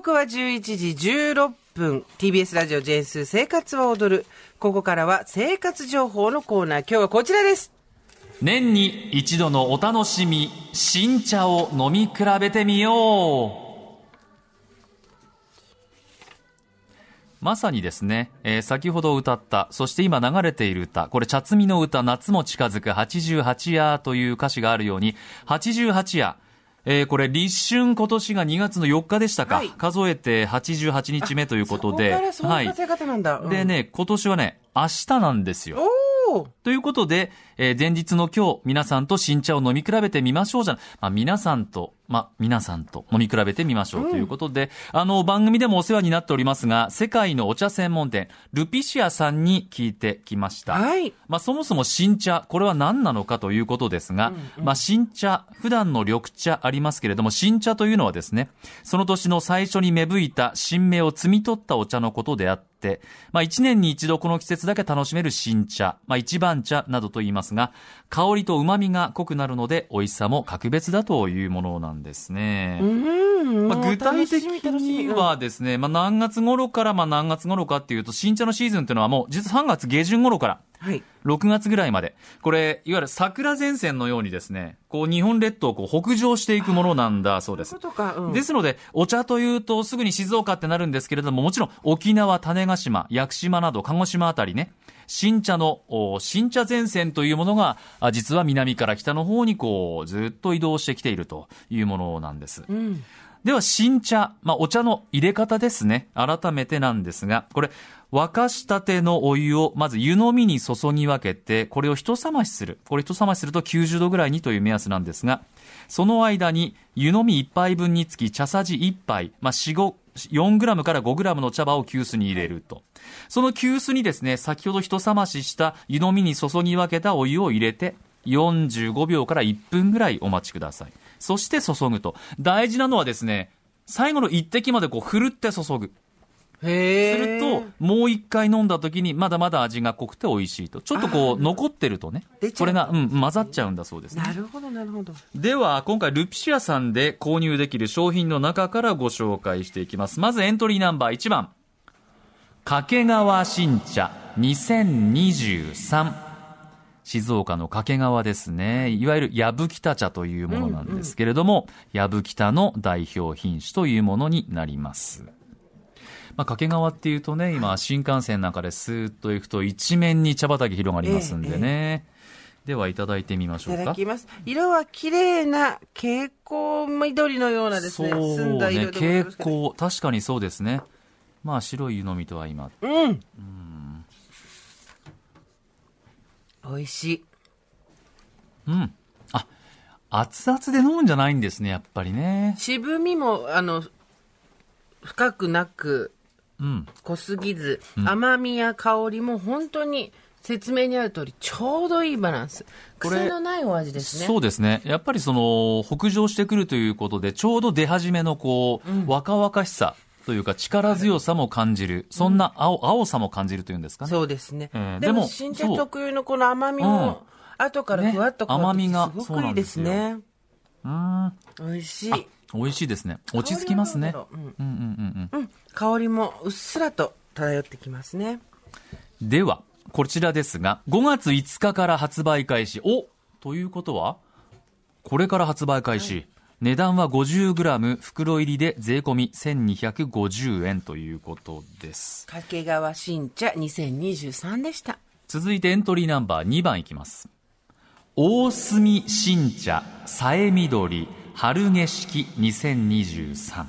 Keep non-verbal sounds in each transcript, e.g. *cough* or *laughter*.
刻は11時16分。TBS ラジオ JS 生活は踊る。ここからは生活情報のコーナー。今日はこちらです。年に一度のお楽しみ、新茶を飲み比べてみよう。まさにですね、えー先ほど歌った、そして今流れている歌、これ、茶摘みの歌、夏も近づく88夜という歌詞があるように、88夜、えーこれ、立春今年が2月の4日でしたか、はい数えて88日目ということで、そこからそういんで。ね、今年はね、明日なんですよ。ということで、えー前日の今日、皆さんと新茶を飲み比べてみましょうじゃん。まあ、皆さんと、まあ、皆さんと飲み比べてみましょうということで、あの、番組でもお世話になっておりますが、世界のお茶専門店、ルピシアさんに聞いてきました。はい。まあ、そもそも新茶、これは何なのかということですが、まあ、新茶、普段の緑茶ありますけれども、新茶というのはですね、その年の最初に芽吹いた新芽を摘み取ったお茶のことであって、まあ、一年に一度この季節だけ楽しめる新茶、まあ、一番茶などと言いますが、香りと旨味が濃くなるので、美味しさも格別だというものなんですね。うん。まあ、具体的にはですね、まあ、何月頃からまあ何月頃かっていうと、新茶のシーズンっていうのはもう実は3月下旬頃から、はい。6月ぐらいまで。これ、いわゆる桜前線のようにですね、こう日本列島をこう北上していくものなんだそうです。うん。ですので、お茶というとすぐに静岡ってなるんですけれども、もちろん沖縄、種子島、屋久島など鹿児島あたりね、新茶の、お新茶前線というものが、あ実は南から北の方にこう、ずっと移動してきているというものなんです。うん。では、新茶、まあ、お茶の入れ方ですね。改めてなんですが、これ、沸かしたてのお湯を、まず湯飲みに注ぎ分けて、これを一冷ましする。これ一冷ましすると90度ぐらいにという目安なんですが、その間に湯飲み1杯分につき茶さじ1杯、まあ、4、4g から 5g の茶葉を急須に入れると。その急須にですね、先ほど人冷ましした湯飲みに注ぎ分けたお湯を入れて、45秒から1分ぐらいお待ちください。そして注ぐと。大事なのはですね、最後の一滴までこうふるって注ぐ。へすると、もう一回飲んだ時にまだまだ味が濃くて美味しいと。ちょっとこう残ってるとねこれが、うん、混ざっちゃうんだそうですね。なるほど、なるほど。では、今回ルピシアさんで購入できる商品の中からご紹介していきます。まずエントリーナンバー1番。掛川新茶2023。静岡の掛川ですね。いわゆる矢吹田茶というものなんですけれども、矢吹田の代表品種というものになります。まあ、掛川っていうとね、今、新幹線なんかでスーッと行くと一面に茶畑広がりますんでね。では、いただいてみましいょうか。ただきます。色は綺麗な蛍光緑のようなですね、そう澄んだ色でござい蛍。光、確かにそうですね。まあ、白い湯飲みとは今。うん。美味しい。うん。あ、熱々で飲むんじゃないんですね、やっぱりね。渋みも、あの、深くなく、うん。濃すぎず、甘みや香りも本当に説明にある通り、ちょうどいいバランス。癖のないお味ですね。そうですね。やっぱりその、北上してくるということで、ちょうど出始めのこう、若々しさというか力強さも感じる。そんな青、青さも感じるというんですかね。そうですね。ええでも新茶特有のこの甘みも、後からふわっとね甘みがすごくいいですね。うん。美味しい。美味しいですね。落ち着きますね。うんうんうんうん。うん。うん。香りもうっすらと漂ってきますね。では、こちらですが、5月5日から発売開始。おということは、これから発売開始。値段は 50g 袋入りで税込み1250円ということです。掛川新茶2023でした。続いてエントリーナンバー2番いきます。大隅新茶、さえみどり、春景色2023。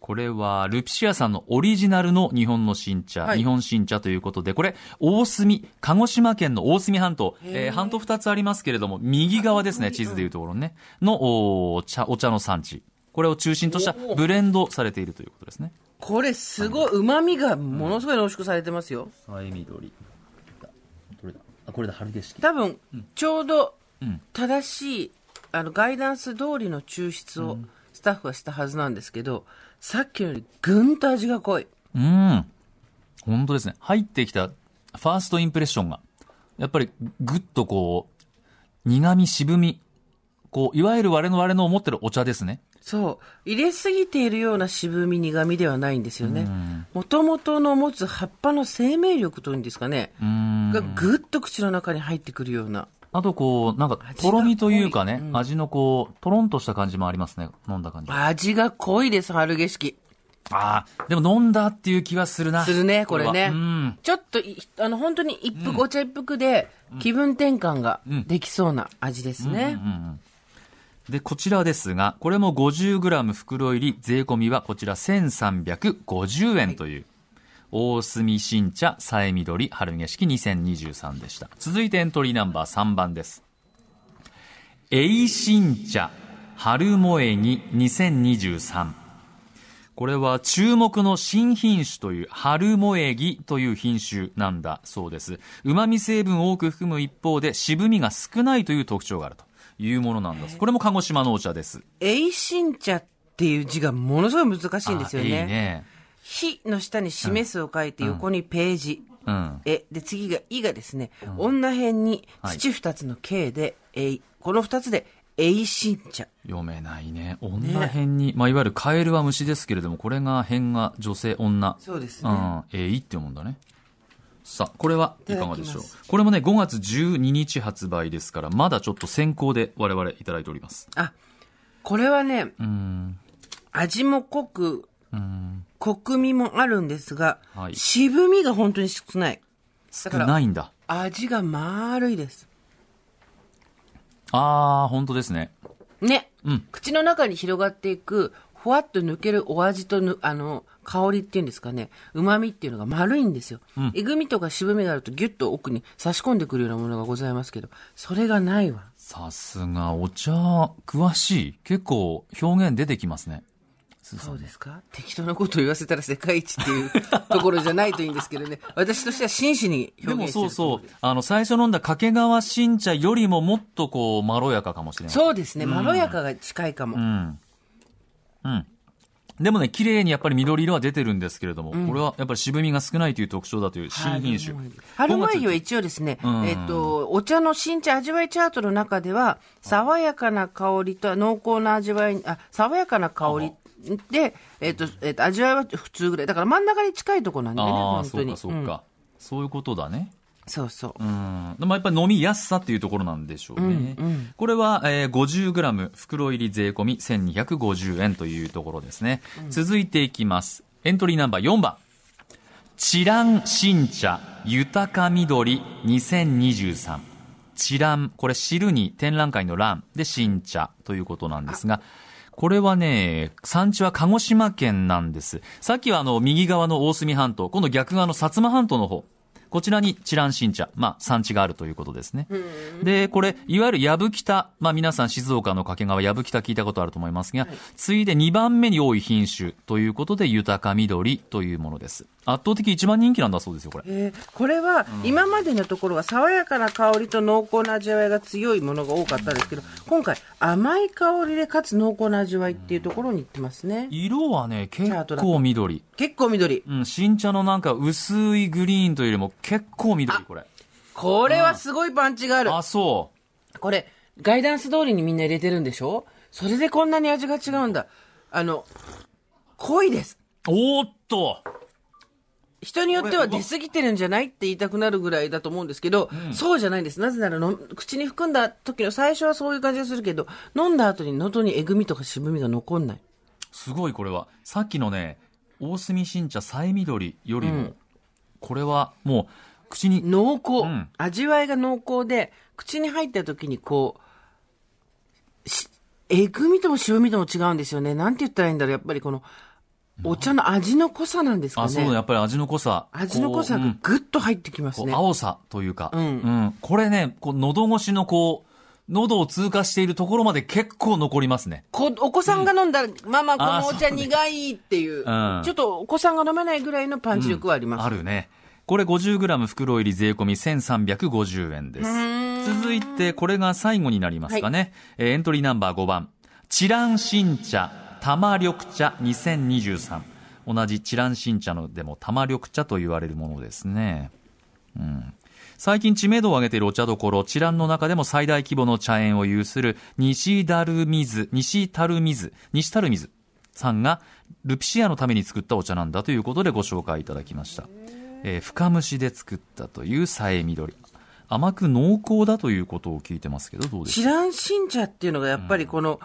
これは、ルピシアさんのオリジナルの日本の新茶、はい日本新茶ということで、これ、大隅、鹿児島県の大隅半島、えー半島2つありますけれども、右側ですね、地図でいうところのね、のお茶、お茶の産地。これを中心としたブレンドされているということですね。これすごい、旨味がものすごい濃縮されてますよ。さえみどり。どれだ？あ、これだ、春景色。多分、ちょうどうん正しい、あの、ガイダンス通りの抽出をスタッフはしたはずなんですけど、さっきよりぐんと味が濃い。うん。本当ですね。入ってきたファーストインプレッションが、やっぱりぐっとこう、苦味、渋み、こう、いわゆる我々の我の思ってるお茶ですね。そう。入れすぎているような渋み、苦みではないんですよね。もともとの持つ葉っぱの生命力というんですかね。うん。がぐっと口の中に入ってくるような。あとこう、なんか、とろみというかね、濃いうん味のこう、とろんとした感じもありますね。飲んだ感じ。あ味が濃いです、春景色。あー、でも飲んだっていう気はするな。するね、これね。はうん。ちょっとい、あの、本当に一服、お茶一服で気分転換がうんできそうな味ですね。うんうんで、こちらですが、これも 50g 袋入り、税込みはこちら1350円という、大隅新茶、さえみどり、春景色2023でした。続いてエントリーナンバー3番です。えい新茶、春萌えに2023。これは注目の新品種という春萌え木という品種なんだそうです。旨味成分を多く含む一方で渋みが少ないという特徴があるというものなんです。これも鹿児島のお茶です。えいしん茶っていう字がものすごい難しいんですよね。ね。火の下に示すを書いて横にページ。うん。え、で、次が、いがですね、女辺に土二つの形で、えい、この二つで、えいしん茶。読めないね。女編に、まあ、いわゆるカエルは虫ですけれども、これが編が女性、女。そうですね。うん。えいって読むんだね。さあ、これはいかがでしょうこれもね、5月12日発売ですから、まだちょっと先行で我々いただいております。あ、これはね、うん。味も濃く、うん。コクみもあるんですが、はい渋みが本当に少ない。少ないんだ。味が丸いです。あー、本当ですね。ね。うん口の中に広がっていく、ふわっと抜けるお味とぬ、あの、香りっていうんですかね、旨味っていうのが丸いんですよ。えぐみとか渋みがあるとギュッと奥に差し込んでくるようなものがございますけど、それがないわ。さすが、お茶、詳しい。結構、表現出てきますね。そうですか？適当なことを言わせたら世界一っていう *laughs* ところじゃないといいんですけどね。私としては真摯にでも表現してるそうそう。あの、最初飲んだ掛川新茶よりももっとこう、まろやかかもしれない。そうですね。まろやかが近いかも。うん。うん。でもね、綺麗にやっぱり緑色は出てるんですけれども、これはやっぱり渋みが少ないという特徴だという新品種。春前は一応ですね、うんえっと、お茶の新茶味わいチャートの中では、爽やかな香りと濃厚な味わい、あ、爽やかな香りで、えっと、えっと、味わいは普通ぐらい。だから真ん中に近いところなんでね、ああ、本当に。そうかそうか、んそういうことだね。そうそう。うん。でもやっぱり飲みやすさっていうところなんでしょうね。うんうんこれは、えー 50g 袋入り税込み1250円というところですね。続いていきます。エントリーナンバー4番。チラン新茶豊か緑2023。チラン、これ汁に展覧会の欄で新茶ということなんですが、これはね、産地は鹿児島県なんです。さっきはあの、右側の大隅半島、今度逆側の薩摩半島の方。こちらにチラン新茶、まあ、産地があるということですね。で、これ、いわゆる矢吹北、まあ皆さん静岡の掛川矢吹北聞いたことあると思いますが、次いで2番目に多い品種ということで、豊か緑というものです。圧倒的一番人気なんだそうですよ、これ。えーこれは今までのところは爽やかな香りと濃厚な味わいが強いものが多かったんですけど、今回甘い香りでかつ濃厚な味わいっていうところに行ってますね。色はね、結構緑。結構緑。うん、新茶のなんか薄いグリーンというよりも結構緑、これ。これはすごいパンチがある。あ、そこれ、ガイダンス通りにみんな入れてるんでしょ？それでこんなに味が違うんだ。あの、濃いです。う。おーっと人によっては出過ぎてるんじゃないって言いたくなるぐらいだと思うんですけど、そうじゃないんです。なぜならの、口に含んだ時の最初はそういう感じがするけど、飲んだ後に喉にえぐみとか渋みが残んない。すごいこれは。さっきのね、大隅新茶さえ緑よりも、うんこれはもう、口に、濃厚、うん味わいが濃厚で、口に入った時にこう、しえぐみとも渋みとも違うんですよね。なんて言ったらいいんだろう。やっぱりこの、お茶の味の濃さなんですかね。あ、そうだ、やっぱり味の濃さ。味の濃さがぐっと入ってきますね。青さというか、うんこれね、こう喉越しのこう、喉を通過しているところまで結構残りますね。こお子さんが飲んだら、ママこのお茶苦いっていう、うんちょっとお子さんが飲めないぐらいのパンチ力はあります。あるね。これ 50g 袋入り税込み1350円です。続いて、これが最後になりますかね。えーエントリーナンバー5番。チラン新茶、玉緑茶2023。同じチラン新茶のでも玉緑茶と言われるものですね。うん。最近知名度を上げているお茶どころ、チランの中でも最大規模の茶園を有する西ダルミズ、西タルミズ、西タルミズさんがルピシアのために作ったお茶なんだということでご紹介いただきました。えー深蒸しで作ったというさえ緑。甘く濃厚だということを聞いてますけど、どうですか？知らん新茶っていうのがやっぱりこの、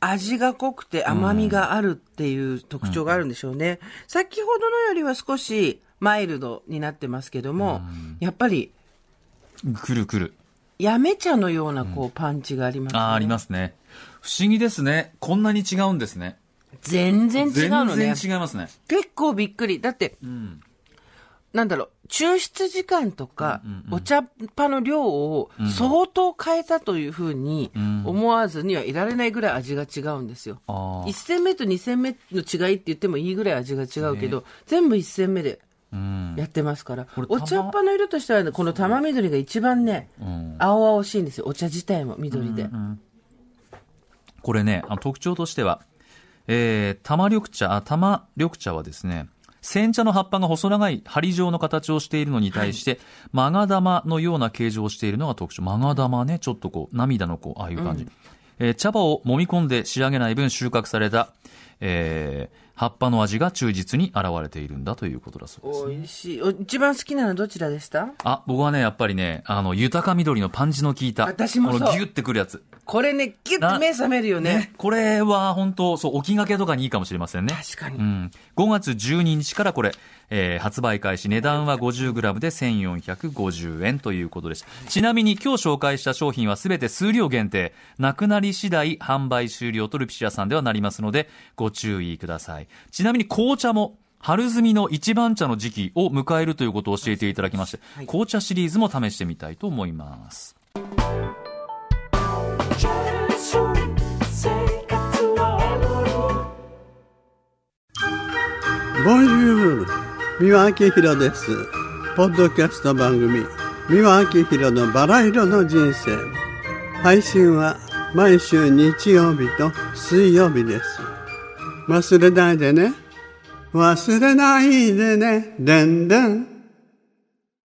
味が濃くて甘みがあるっていう特徴があるんでしょうね。先ほどのよりは少しマイルドになってますけども、やっぱり、くるくる。やめ茶のようなこうパンチがありますね。ああ、ありますね。不思議ですね。こんなに違うんですね。全然違うのね。全然違いますね。結構びっくり。だって、うん。なんだろう、抽出時間とか、お茶っ葉の量を相当変えたというふうに思わずにはいられないぐらい味が違うんですよ。ああ1。戦目と2戦目の違いって言ってもいいぐらい味が違うけど、全部1戦目でうん。やってますから、れお茶っ葉の色としてはね、この玉緑が一番ね、うん青々しいんですよ。お茶自体も緑で。これね、特徴としては、えー、玉緑茶、あ、玉緑茶はですね、煎茶の葉っぱが細長い針状の形をしているのに対して、マガ玉のような形状をしているのが特徴。マガ玉ね、ちょっとこう、涙のこう、ああいう感じ。えー茶葉を揉み込んで仕上げない分収穫された、えー、葉っぱの味が忠実に現れているんだということだそうです。美味しい。お一番好きなのはどちらでした？あ、僕はね、やっぱりね、あの、豊か緑のパンチの効いた。私もそうこのギュッてくるやつ。これね、ギュッと目覚めるよね。これは本当、そう、置きがけとかにいいかもしれませんね。確かに。うん。5月12日からこれ、えー発売開始。値段は 50g で1450円ということです。ちなみに今日紹介した商品はすべて数量限定。なくなり次第販売終了とルピシアさんではなりますので、ご注意ください。ちなみに紅茶も、春摘みの一番茶の時期を迎えるということを教えていただきまして、はい紅茶シリーズも試してみたいと思います。Bonjour! 三輪明宏です。ポッドキャスト番組、三輪明宏のバラ色の人生。配信は毎週日曜日と水曜日です。忘れないでね。忘れないでね。でんでん。